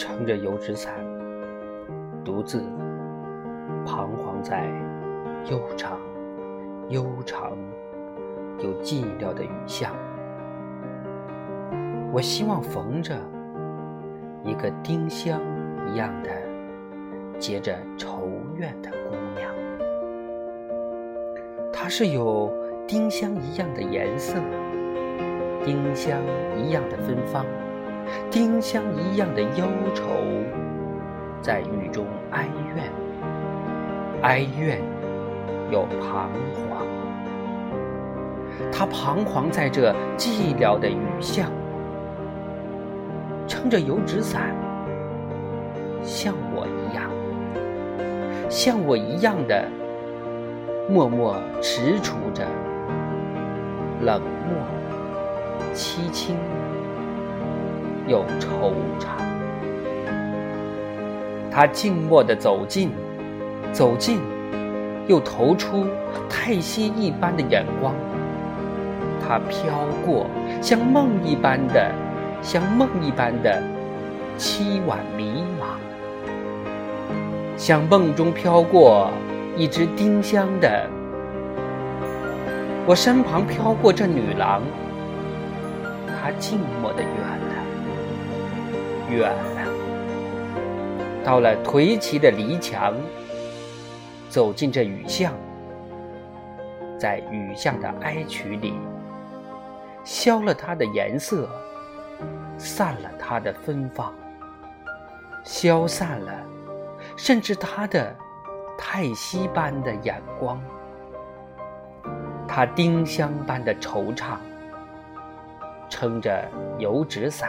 撑着油纸伞，独自彷徨在悠长、悠长又寂寥的雨巷。我希望逢着一个丁香一样的结着愁怨的姑娘，她是有丁香一样的颜色，丁香一样的芬芳，丁香一样的忧愁，在雨中哀怨，哀怨又彷徨。她彷徨在这寂寥的雨巷。撑着油纸伞，像我一样，像我一样的默默踟蹰着，冷漠、凄清又惆怅。他静默地走近，走近，又投出叹息一般的眼光。他飘过，像梦一般的。像梦一般的凄婉迷茫，像梦中飘过一只丁香的，我身旁飘过这女郎，她静默的远，远了，到了颓齐的篱墙，走进这雨巷，在雨巷的哀曲里，消了它的颜色。散了它的芬芳，消散了，甚至它的叹息般的眼光，他丁香般的惆怅，撑着油纸伞，